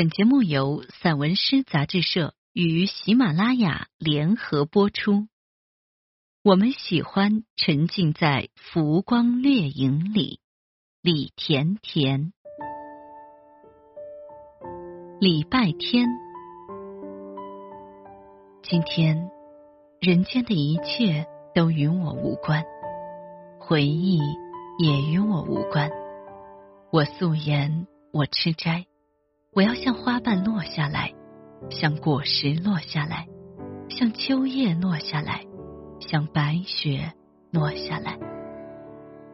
本节目由散文诗杂志社与喜马拉雅联合播出。我们喜欢沉浸在浮光掠影里。李甜甜，礼拜天，今天人间的一切都与我无关，回忆也与我无关。我素颜，我吃斋，我要像花瓣落下来，像果实落下来，像秋叶落下来，像白雪落下来。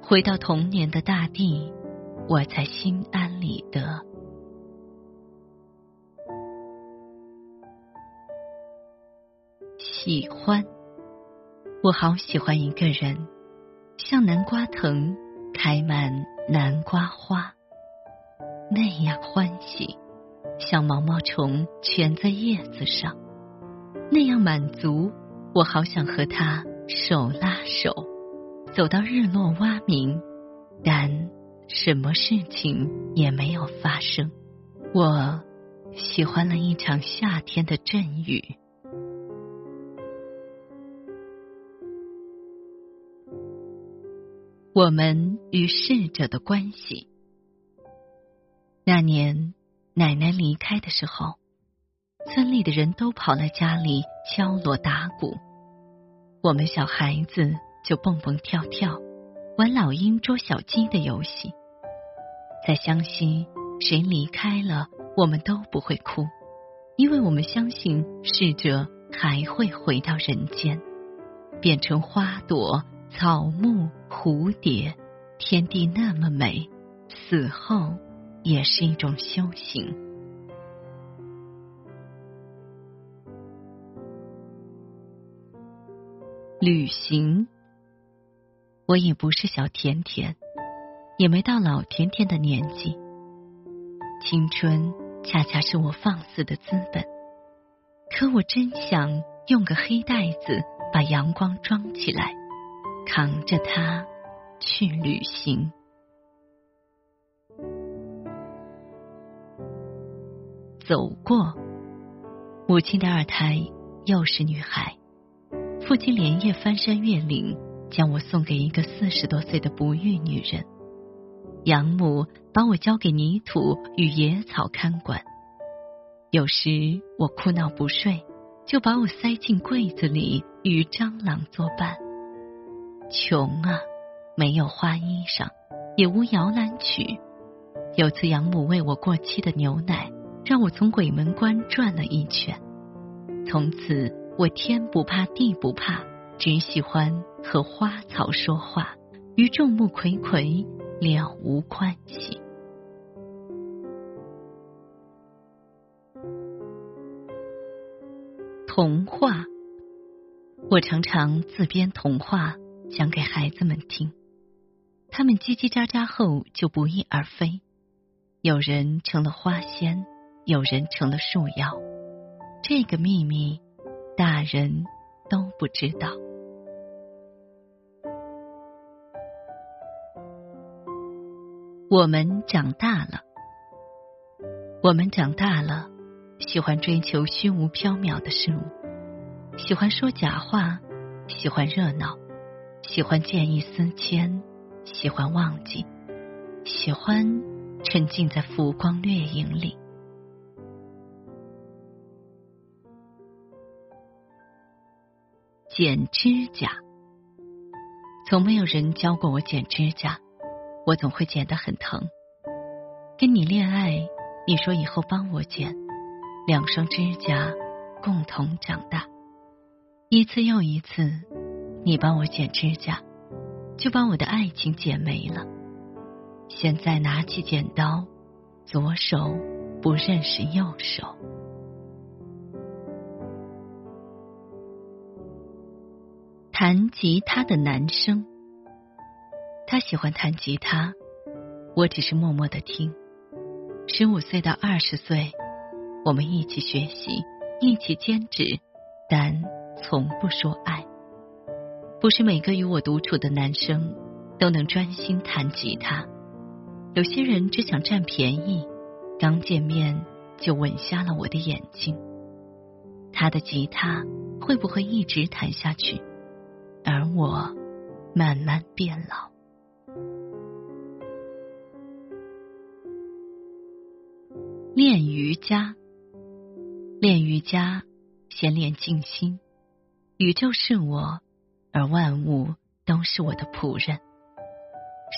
回到童年的大地，我才心安理得。喜欢，我好喜欢一个人，像南瓜藤开满南瓜花，那样欢喜；像毛毛虫蜷在叶子上，那样满足。我好想和他手拉手。走到日落蛙鸣，但什么事情也没有发生。我喜欢了一场夏天的阵雨。我们与逝者的关系。那年奶奶离开的时候，村里的人都跑来家里敲锣打鼓，我们小孩子。就蹦蹦跳跳，玩老鹰捉小鸡的游戏。在湘西，谁离开了，我们都不会哭，因为我们相信逝者还会回到人间，变成花朵、草木、蝴蝶。天地那么美，死后也是一种修行。旅行。我也不是小甜甜，也没到老甜甜的年纪。青春恰恰是我放肆的资本，可我真想用个黑袋子把阳光装起来，扛着它去旅行。走过，母亲的二胎又是女孩，父亲连夜翻山越岭。将我送给一个四十多岁的不育女人，养母把我交给泥土与野草看管。有时我哭闹不睡，就把我塞进柜子里与蟑螂作伴。穷啊，没有花衣裳，也无摇篮曲。有次养母喂我过期的牛奶，让我从鬼门关转了一圈。从此我天不怕地不怕。只喜欢和花草说话，与众目睽睽了无关系。童话，我常常自编童话讲给孩子们听，他们叽叽喳喳后就不翼而飞，有人成了花仙，有人成了树妖，这个秘密大人都不知道。我们长大了，我们长大了，喜欢追求虚无缥缈的事物，喜欢说假话，喜欢热闹，喜欢见异思迁，喜欢忘记，喜欢沉浸在浮光掠影里。剪指甲，从没有人教过我剪指甲。我总会剪得很疼。跟你恋爱，你说以后帮我剪，两双指甲共同长大。一次又一次，你帮我剪指甲，就把我的爱情剪没了。现在拿起剪刀，左手不认识右手。弹吉他的男生。他喜欢弹吉他，我只是默默的听。十五岁到二十岁，我们一起学习，一起兼职，但从不说爱。不是每个与我独处的男生都能专心弹吉他，有些人只想占便宜，刚见面就吻瞎了我的眼睛。他的吉他会不会一直弹下去，我慢慢变老？练瑜伽，练瑜伽，先练静心。宇宙是我，而万物都是我的仆人。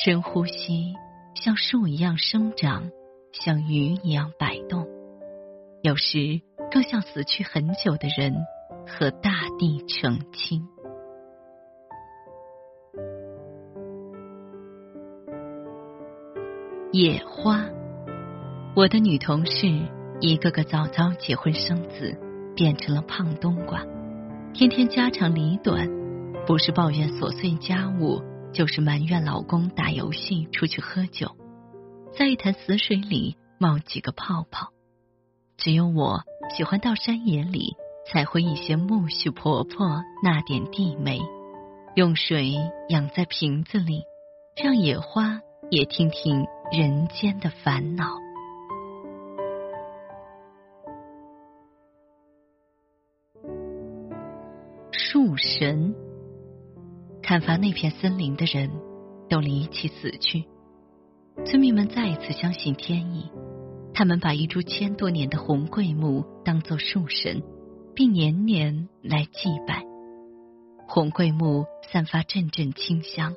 深呼吸，像树一样生长，像鱼一样摆动，有时更像死去很久的人和大地成亲。野花，我的女同事一个个早早结婚生子，变成了胖冬瓜。天天家长里短，不是抱怨琐碎家务，就是埋怨老公打游戏、出去喝酒，在一潭死水里冒几个泡泡。只有我喜欢到山野里采回一些苜蓿婆婆那点地梅，用水养在瓶子里，让野花也听听人间的烦恼。树神，砍伐那片森林的人都离奇死去。村民们再一次相信天意，他们把一株千多年的红桂木当做树神，并年年来祭拜。红桂木散发阵阵清香，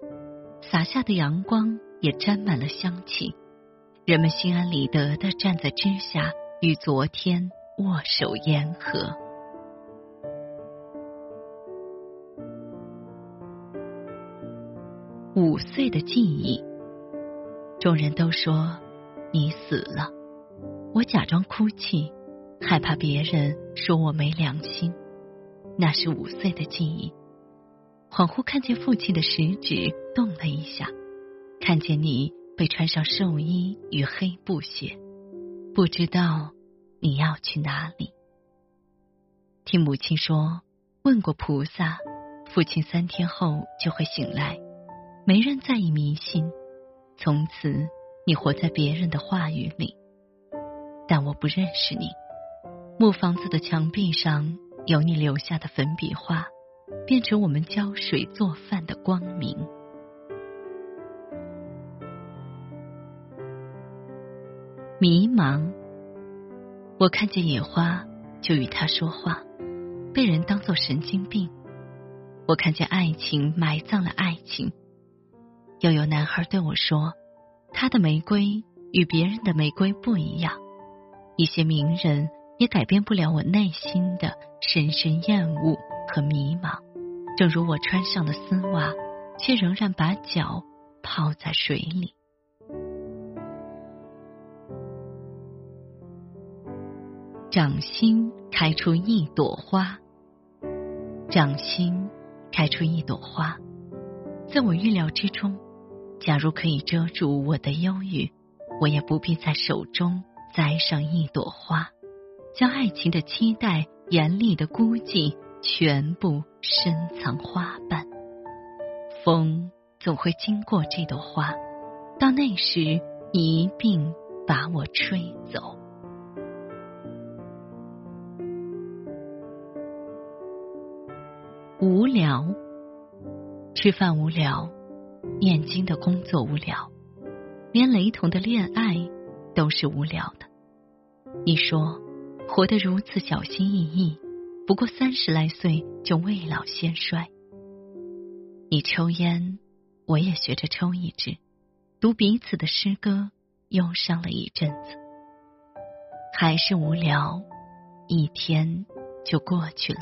洒下的阳光也沾满了香气。人们心安理得的站在枝下，与昨天握手言和。五岁的记忆，众人都说你死了。我假装哭泣，害怕别人说我没良心。那是五岁的记忆。恍惚看见父亲的食指动了一下，看见你被穿上寿衣与黑布鞋，不知道你要去哪里。听母亲说，问过菩萨，父亲三天后就会醒来。没人在意迷信，从此你活在别人的话语里。但我不认识你。木房子的墙壁上有你留下的粉笔画，变成我们浇水做饭的光明。迷茫。我看见野花就与他说话，被人当作神经病。我看见爱情埋葬了爱情。又有男孩对我说：“他的玫瑰与别人的玫瑰不一样。”一些名人也改变不了我内心的深深厌恶和迷茫。正如我穿上的丝袜，却仍然把脚泡在水里。掌心开出一朵花，掌心开出一朵花，在我预料之中。假如可以遮住我的忧郁，我也不必在手中栽上一朵花，将爱情的期待、严厉的估计全部深藏花瓣。风总会经过这朵花，到那时一并把我吹走。聊，吃饭无聊。念经的工作无聊，连雷同的恋爱都是无聊的。你说活得如此小心翼翼，不过三十来岁就未老先衰。你抽烟，我也学着抽一支，读彼此的诗歌，忧伤了一阵子，还是无聊，一天就过去了。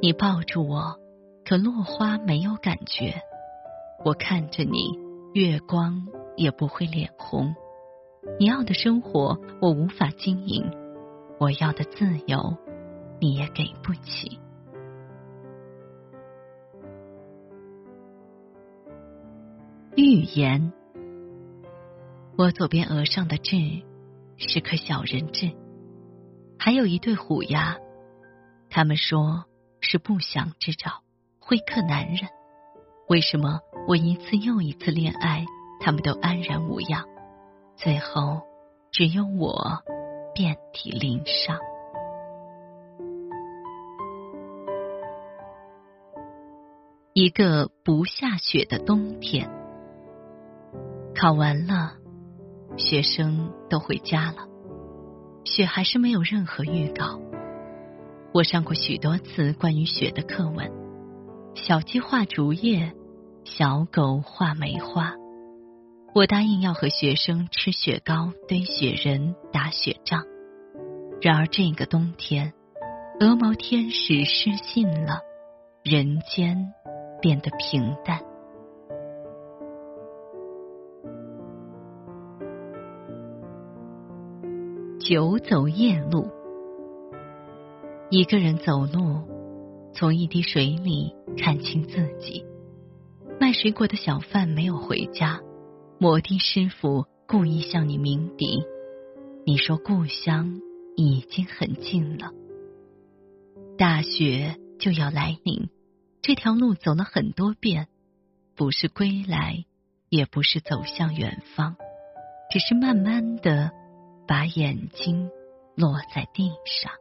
你抱住我，可落花没有感觉。我看着你，月光也不会脸红。你要的生活，我无法经营；我要的自由，你也给不起。预言，我左边额上的痣是颗小人痣，还有一对虎牙。他们说是不祥之兆，会克男人。为什么我一次又一次恋爱，他们都安然无恙，最后只有我遍体鳞伤。一个不下雪的冬天，考完了，学生都回家了，雪还是没有任何预告。我上过许多次关于雪的课文，小鸡画竹叶，小狗画梅花。我答应要和学生吃雪糕、堆雪人、打雪仗。然而这个冬天，鹅毛天使失信了，人间变得平淡。久走夜路。一个人走路，从一滴水里看清自己。卖水果的小贩没有回家，摩的师傅故意向你鸣笛。你说故乡已经很近了，大雪就要来临。这条路走了很多遍，不是归来，也不是走向远方，只是慢慢的把眼睛落在地上。